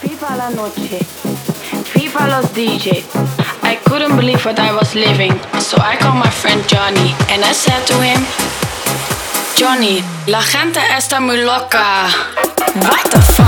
FIFA la noche, FIFA los DJ. I couldn't believe what I was living, so I called my friend Johnny and I said to him, Johnny, la gente está muy loca. What the fuck?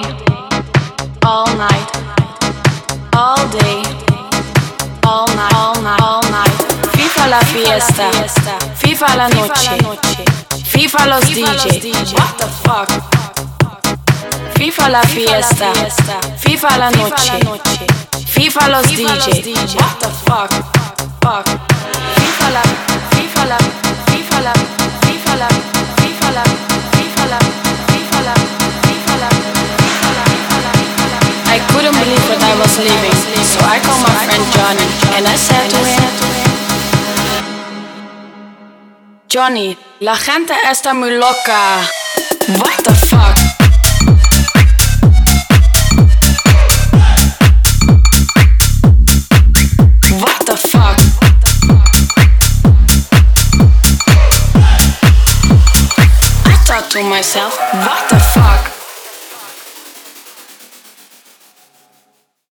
la fiesta, FIFA la noche, FIFA los DJ. What the fuck? FIFA la fiesta, FIFA la noche, FIFA los DJ. What the fuck? Fuck. FIFA la, FIFA la, FIFA la, FIFA la, FIFA la, FIFA la, FIFA la, FIFA la. Fifa la. I couldn't believe that I was leaving, so I called my Johnny, la gente está muy loca. What the fuck? What the fuck?